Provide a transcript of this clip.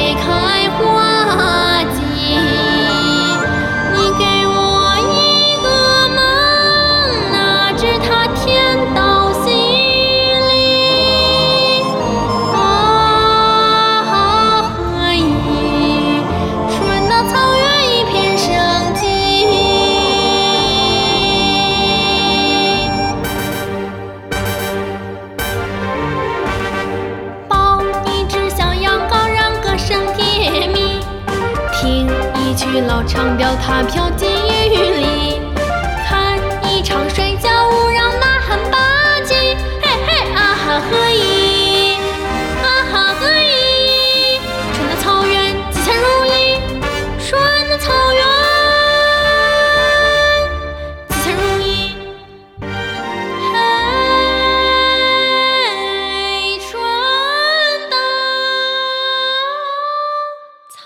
make high 老长调，它飘进雨里看一场摔跤舞让呐喊吧唧嘿嘿啊哈合一啊哈合一春的草原吉祥如意春的草原。吉祥如意嘿春的草